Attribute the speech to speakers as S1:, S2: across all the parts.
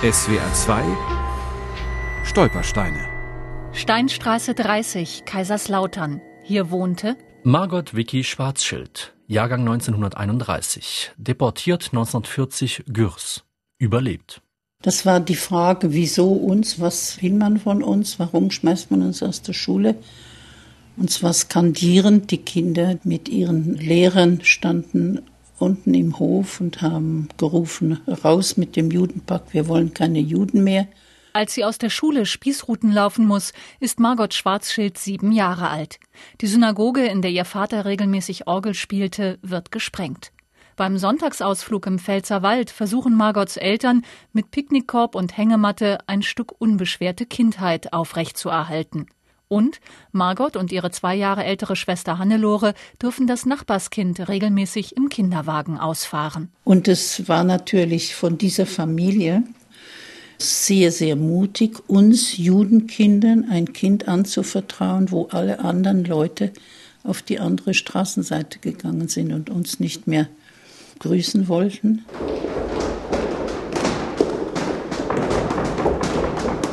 S1: SWR 2 Stolpersteine.
S2: Steinstraße 30, Kaiserslautern. Hier wohnte
S3: Margot Vicky Schwarzschild, Jahrgang 1931, deportiert 1940 Gürs, überlebt.
S4: Das war die Frage, wieso uns, was will man von uns, warum schmeißt man uns aus der Schule? Und zwar skandierend, die Kinder mit ihren Lehrern standen unten im Hof und haben gerufen, raus mit dem Judenpack, wir wollen keine Juden mehr.
S2: Als sie aus der Schule Spießruten laufen muss, ist Margot Schwarzschild sieben Jahre alt. Die Synagoge, in der ihr Vater regelmäßig Orgel spielte, wird gesprengt. Beim Sonntagsausflug im Pfälzer Wald versuchen Margots Eltern mit Picknickkorb und Hängematte ein Stück unbeschwerte Kindheit aufrechtzuerhalten. Und Margot und ihre zwei Jahre ältere Schwester Hannelore dürfen das Nachbarskind regelmäßig im Kinderwagen ausfahren.
S4: Und es war natürlich von dieser Familie sehr, sehr mutig, uns Judenkindern ein Kind anzuvertrauen, wo alle anderen Leute auf die andere Straßenseite gegangen sind und uns nicht mehr grüßen wollten.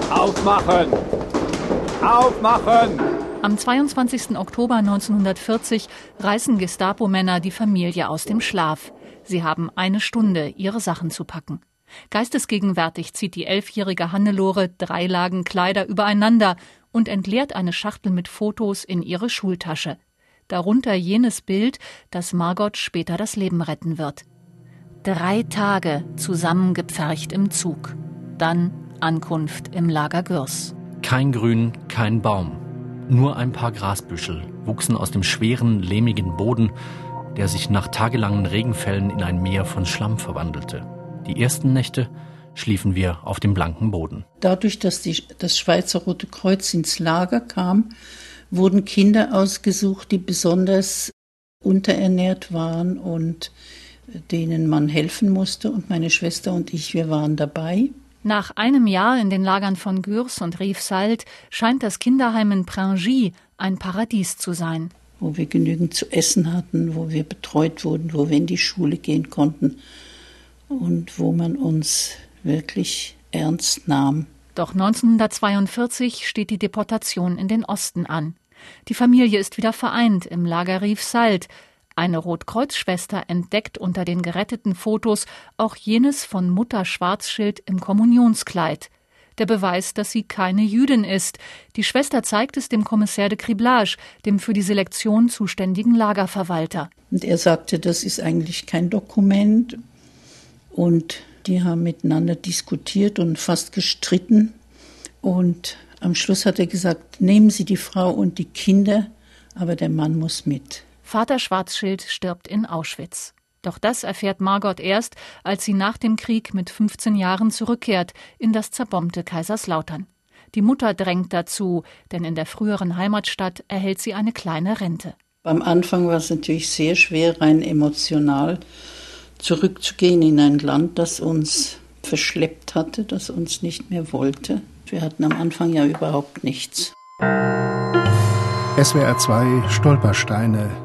S1: Aufmachen! Aufmachen!
S2: Am 22. Oktober 1940 reißen Gestapo-Männer die Familie aus dem Schlaf. Sie haben eine Stunde, ihre Sachen zu packen. Geistesgegenwärtig zieht die elfjährige Hannelore drei Lagen Kleider übereinander und entleert eine Schachtel mit Fotos in ihre Schultasche. Darunter jenes Bild, das Margot später das Leben retten wird. Drei Tage zusammengepfercht im Zug. Dann Ankunft im Lager Gürs.
S3: Kein Grün, kein Baum. Nur ein paar Grasbüschel wuchsen aus dem schweren, lehmigen Boden, der sich nach tagelangen Regenfällen in ein Meer von Schlamm verwandelte. Die ersten Nächte schliefen wir auf dem blanken Boden.
S4: Dadurch, dass die, das Schweizer Rote Kreuz ins Lager kam, wurden Kinder ausgesucht, die besonders unterernährt waren und denen man helfen musste. Und meine Schwester und ich, wir waren dabei.
S2: Nach einem Jahr in den Lagern von Gürs und Riefsalt scheint das Kinderheim in Pringy ein Paradies zu sein.
S4: Wo wir genügend zu essen hatten, wo wir betreut wurden, wo wir in die Schule gehen konnten und wo man uns wirklich ernst nahm.
S2: Doch 1942 steht die Deportation in den Osten an. Die Familie ist wieder vereint im Lager Riefsalt, eine Rotkreuzschwester entdeckt unter den geretteten Fotos auch jenes von Mutter Schwarzschild im Kommunionskleid. Der Beweis, dass sie keine Jüdin ist. Die Schwester zeigt es dem Kommissär de Criblage, dem für die Selektion zuständigen Lagerverwalter.
S4: Und er sagte, das ist eigentlich kein Dokument. Und die haben miteinander diskutiert und fast gestritten. Und am Schluss hat er gesagt, nehmen Sie die Frau und die Kinder, aber der Mann muss mit.
S2: Vater Schwarzschild stirbt in Auschwitz. Doch das erfährt Margot erst, als sie nach dem Krieg mit 15 Jahren zurückkehrt in das zerbombte Kaiserslautern. Die Mutter drängt dazu, denn in der früheren Heimatstadt erhält sie eine kleine Rente.
S4: Beim Anfang war es natürlich sehr schwer, rein emotional zurückzugehen in ein Land, das uns verschleppt hatte, das uns nicht mehr wollte. Wir hatten am Anfang ja überhaupt nichts.
S5: SWR 2 Stolpersteine